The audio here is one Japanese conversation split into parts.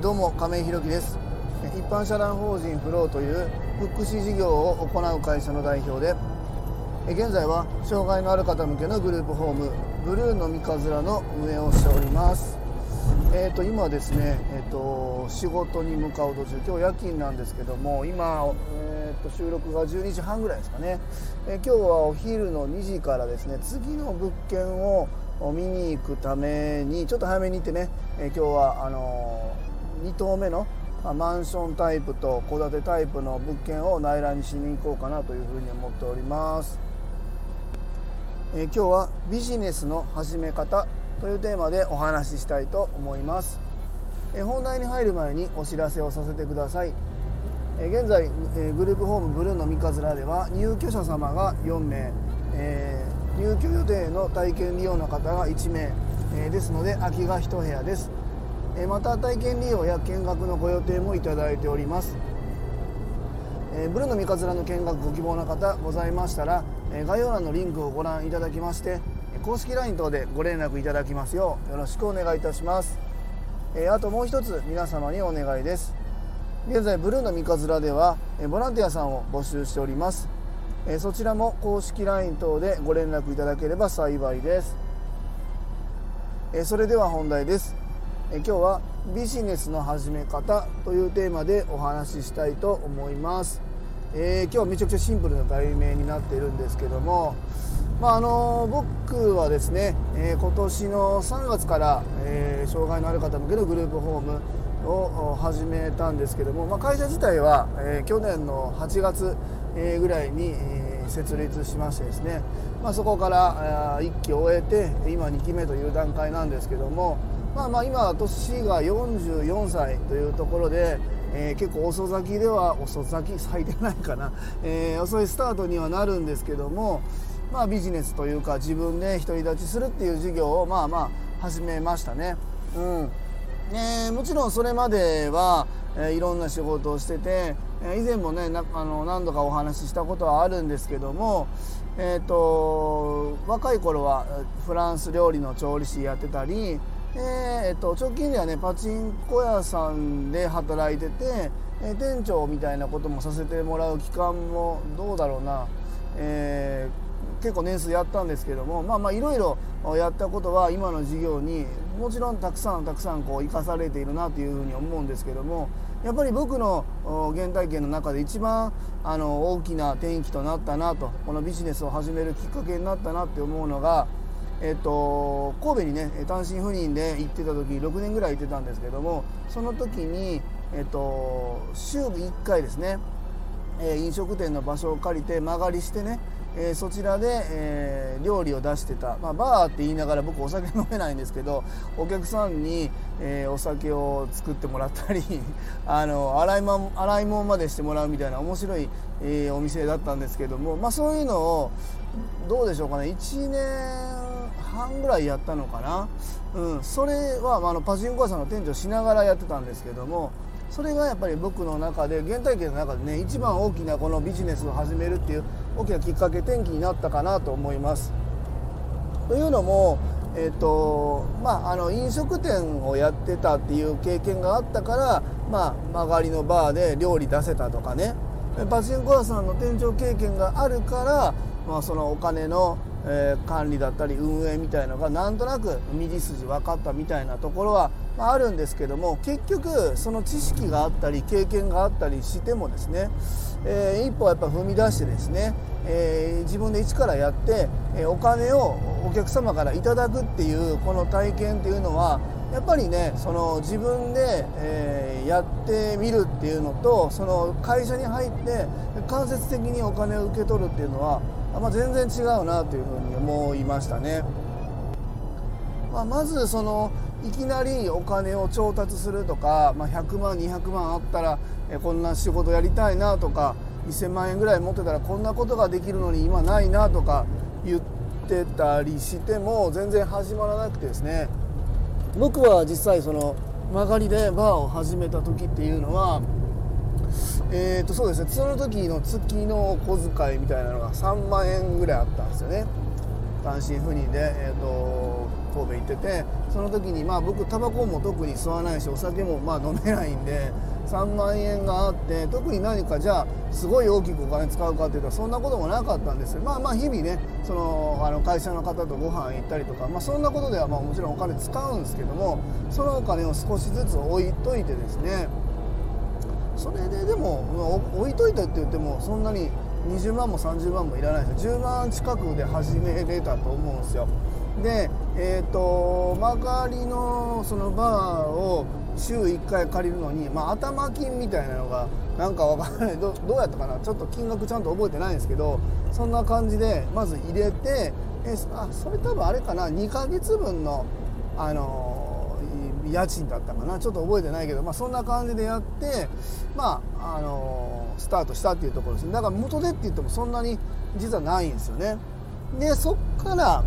どうも亀井弘樹です。一般社団法人フローという福祉事業を行う会社の代表で現在は障害のある方向けのグループホームブルーの三日面の運営をしております。えーと今ですね、えーと、仕事に向かう途中今日夜勤なんですけども今、えーと、収録が12時半ぐらいですかね、えー、今日はお昼の2時からですね次の物件を見に行くためにちょっと早めに行ってね、えー、今日はあのー、2棟目のマンションタイプと戸建てタイプの物件を内覧にしに行こうかなというふうに思っております、えー、今日はビジネスの始め方というテーマでお話ししたいと思います、えー、本題に入る前にお知らせをさせてください、え、現在、えグループホームブルーの三日面では入居者様が4名、え入居予定の体験利用の方が1名、え、ですので空きが1部屋です、え、また体験利用や見学のご予定もいただいております、え、ブルーの三日面の見学ご希望の方ございましたら、え概要欄のリンクをご覧いただきまして公式 LINE 等でご連絡いただきますようよろしくお願いいたします、えあともう一つ皆様にお願いです。現在ブルーの三日面ではボランティアさんを募集しております。そちらも公式 LINE 等でご連絡いただければ幸いです、それでは本題です、え今日はビジネスの始め方というテーマでお話ししたいと思います、えー、今日はめちゃくちゃシンプルな題名になっているんですけどもまああの僕はですね、えー、今年の3月から、えー、障害のある方向けのグループホームを始めたんですけども、まあ、会社自体は、え去年の8月えぐらいにえ設立しましてですね、まあ、そこから1期終えて今2期目という段階なんですけども、まあ、まあ今年が44歳というところで、えー、結構遅咲きでは遅咲き咲いてないかな、えー、遅いスタートにはなるんですけども、まあ、ビジネスというか自分で独り立ちするっていう事業をまあまあ始めましたね。うんえー、もちろんそれまでは、えー、いろんな仕事をしてて、えー、以前もねなあの何度かお話ししたことはあるんですけども、えーと、若い頃はフランス料理の調理師やってたり、えーと、直近ではねパチンコ屋さんで働いてて、え店長みたいなこともさせてもらう期間もどうだろうな、えー結構年数やったんですけどもまあまあいろいろやったことは今の事業にもちろんたくさんたくさんこう生かされているなというふうに思うんですけどもやっぱり僕の原体験の中で一番あの大きな転機となったなとこのビジネスを始めるきっかけになったなって思うのが、えっと、神戸にね単身赴任で行ってた時6年ぐらい行ってたんですけどもその時に、えっと、週1回ですねえ飲食店の場所を借りて間借りしてねえー、そちらで、えー、料理を出してた、まあ、バーって言いながら僕お酒 飲めないんですけどお客さんに、えー、お酒を作ってもらったり あの洗い,、ま、洗い物までしてもらうみたいな面白い、えお店だったんですけども、まあ、そういうのをどうでしょうかね。1年半ぐらいやったのかな、うん、それは、まあ、のパチンコ屋さんの店長しながらやってたんですけどもそれがやっぱり僕の中で原体験の中でね一番大きなこのビジネスを始めるっていう大きなきっかけ転機になったかなと思います。というのも、えーとまあ、あの飲食店をやってたっていう経験があったから、まあ、曲がりのバーで料理出せたとかね。パチンコ屋さんの店長経験があるから、まあ、そのお金のえー、管理だったり運営みたいのがなんとなく右筋分かったみたいなところは、まあ、るんですけども結局その知識があったり経験があったりしてもですね、えー、一歩やっぱ踏み出してですね、えー、自分で一からやって、えお金をお客様からいただくっていうこの体験っていうのはやっぱりねその自分で、えー、やってみるっていうのとその会社に入って間接的にお金を受け取るっていうのはまあ、全然違うなというふうに思いましたね。まあ、まずそのいきなりお金を調達するとか、まあ、100万200万あったらえこんな仕事やりたいなとか1000万円ぐらい持ってたらこんなことができるのに今ないなとか言ってたりしても全然始まらなくてですね僕は実際その曲がりでバーを始めた時っていうのはえーとそうですね。その時の月の小遣いみたいなのが3万円ぐらいあったんですよね。単身赴任で、えーと、神戸行っててその時にまあ僕タバコも特に吸わないしお酒もまあ飲めないんで3万円があって特に何かじゃあすごい大きくお金使うかっていうとそんなこともなかったんですよ。まあまあ日々ねそのあの会社の方とご飯行ったりとか、まあ、そんなことではまあもちろんお金使うんですけどもそのお金を少しずつ置いといてですねそれででも置いといてって言ってもそんなに20万も30万もいらないです10万近くで始めれたと思うんですよ。でえっ、ー、と曲がりのそのバーを週1回借りるのに、まあ、頭金みたいなのがなんかわからない。どどうやったかな？ちょっと金額ちゃんと覚えてないんですけどそんな感じでまず入れてえあそれ多分あれかな？2ヶ月分のあの家賃だったかな。ちょっと覚えてないけど、まあ、そんな感じでやってまああのスタートしたっていうところですね。だから元でって言ってもそんなに実はないんですよね。でそっから、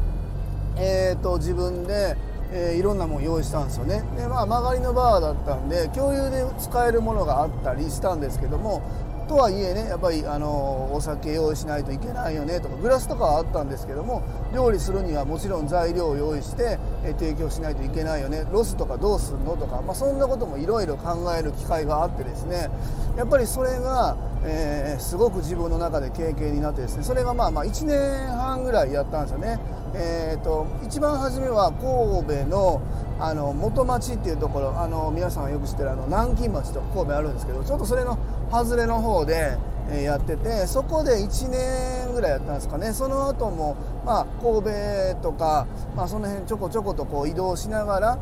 えーと、自分で、えー、いろんなもの用意したんですよね。でまあ曲がりのバーだったんで共有で使えるものがあったりしたんですけどもとはいえねやっぱりあのお酒用意しないといけないよねとかグラスとかはあったんですけども料理するにはもちろん材料を用意して、提供しないといけないよね。ロスとかどうすんのとか、まあ、そんなこともいろいろ考える機会があってですね。やっぱりそれが、えー、すごく自分の中で経験になってですね。それがまあまあ1年半ぐらいやったんですよね。えーと、一番初めは神戸のあの元町っていうところあの皆さんがよく知ってるあの南京町と神戸あるんですけどちょっとそれの外れの方でやっててそこで1年ぐらいやったんですかね。その後もまあ神戸とか、まあ、その辺ちょこちょことこう移動しながら、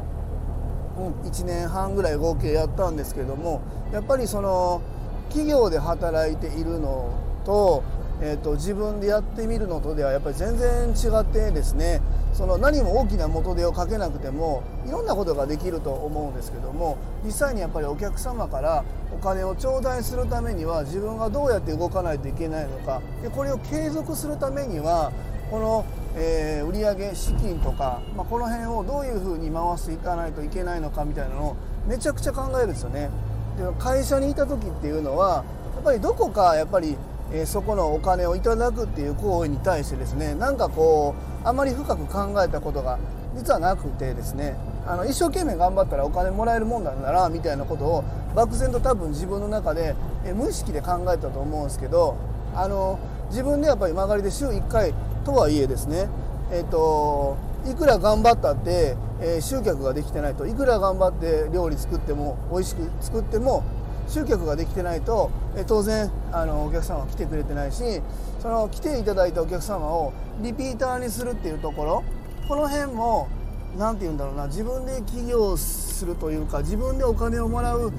うん、1年半ぐらい合計やったんですけどもやっぱりその企業で働いているのとえーと、自分でやってみるのとではやっぱり全然違ってですねその何も大きな元手をかけなくてもいろんなことができると思うんですけども実際にやっぱりお客様からお金を頂戴するためには自分がどうやって動かないといけないのかでこれを継続するためにはこの、えー、売上資金とか、まあ、この辺をどういうふうに回していかないといけないのかみたいなのをめちゃくちゃ考えるんですよね。で会社にいた時っていうのはやっぱりどこかやっぱりえ、そこのお金をいただくっていう行為に対してですねなんかこうあまり深く考えたことが実はなくてですねあの一生懸命頑張ったらお金もらえるもんなんだなみたいなことを漠然と多分自分の中で、え、無意識で考えたと思うんですけどあの自分でやっぱり曲がりで週1回とはいえですねえっ、ー、といくら頑張ったって、えー、集客ができてないといくら頑張って料理作っても美味しく作っても集客ができてないと当然あのお客様は来てくれてないしその来ていただいたお客様をリピーターにするっていうところこの辺も何て言うんだろうな自分で起業するというか自分でお金をもらう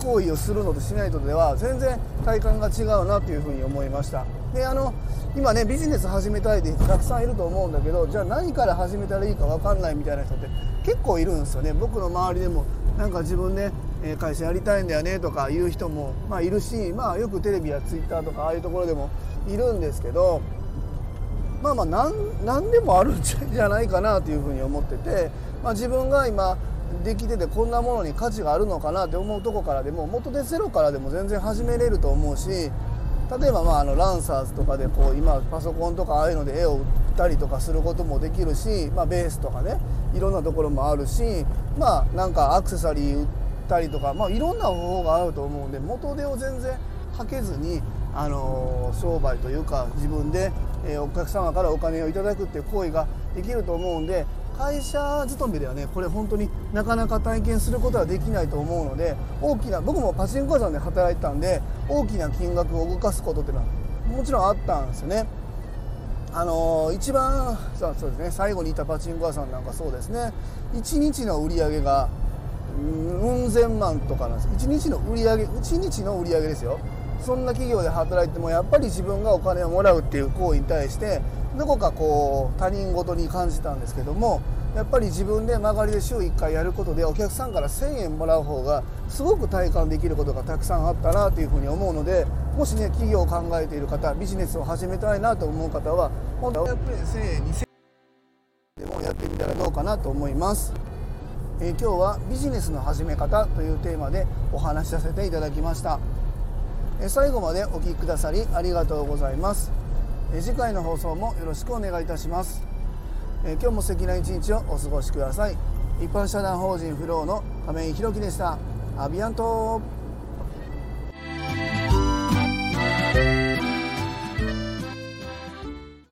行為をするのとしないとでは全然体感が違うなというふうに思いました。であの今ねビジネス始めたいってたくさんいると思うんだけどじゃあ何から始めたらいいか分かんないみたいな人って結構いるんですよね。僕の周りでもなんか自分で会社やりたいんだよねとか言う人も、まあ、いるし、まあ、よくテレビやツイッターとかああいうところでもいるんですけどまあまあ何何でもあるんじゃないかなというふうに思ってて、まあ、自分が今できててこんなものに価値があるのかなって思うとこからでも元でゼロからでも全然始めれると思うし例えばまああのランサーズとかでこう今パソコンとかああいうので絵を売ったりとかすることもできるし、まあ、ベースとかねいろんなところもあるしまあなんかアクセサリー売ってったりとか、まあ、いろんな方法があると思うんで元手を全然かけずに、あの商売というか自分で、えお客様からお金をいただくっていう行為ができると思うんで会社勤めではねこれ本当になかなか体験することはできないと思うので大きな僕もパチンコ屋さんで働いてたんで大きな金額を動かすことっていうのはもちろんあったんですよね。あの一番そうですね最後にいたパチンコ屋さんなんかそうですね1日の売り上げがうん千万とかなんです1日の売り上げ1日の売り上げですよそんな企業で働いてもやっぱり自分がお金をもらうっていう行為に対してどこかこう他人事に感じたんですけどもやっぱり自分で曲がりで週1回やることでお客さんから1000円もらう方がすごく体感できることがたくさんあったなというふうに思うのでもしね企業を考えている方ビジネスを始めたいなと思う方は本当はやっぱり1000円2000円でもやってみたらどうかなと思います。え、今日はビジネスの始め方というテーマでお話しさせていただきました、え、最後までお聴きくださりありがとうございます、え、次回の放送もよろしくお願いいたします。え今日も素敵な一日をお過ごしください。一般社団法人フローの亀井宏樹でした。アビアント。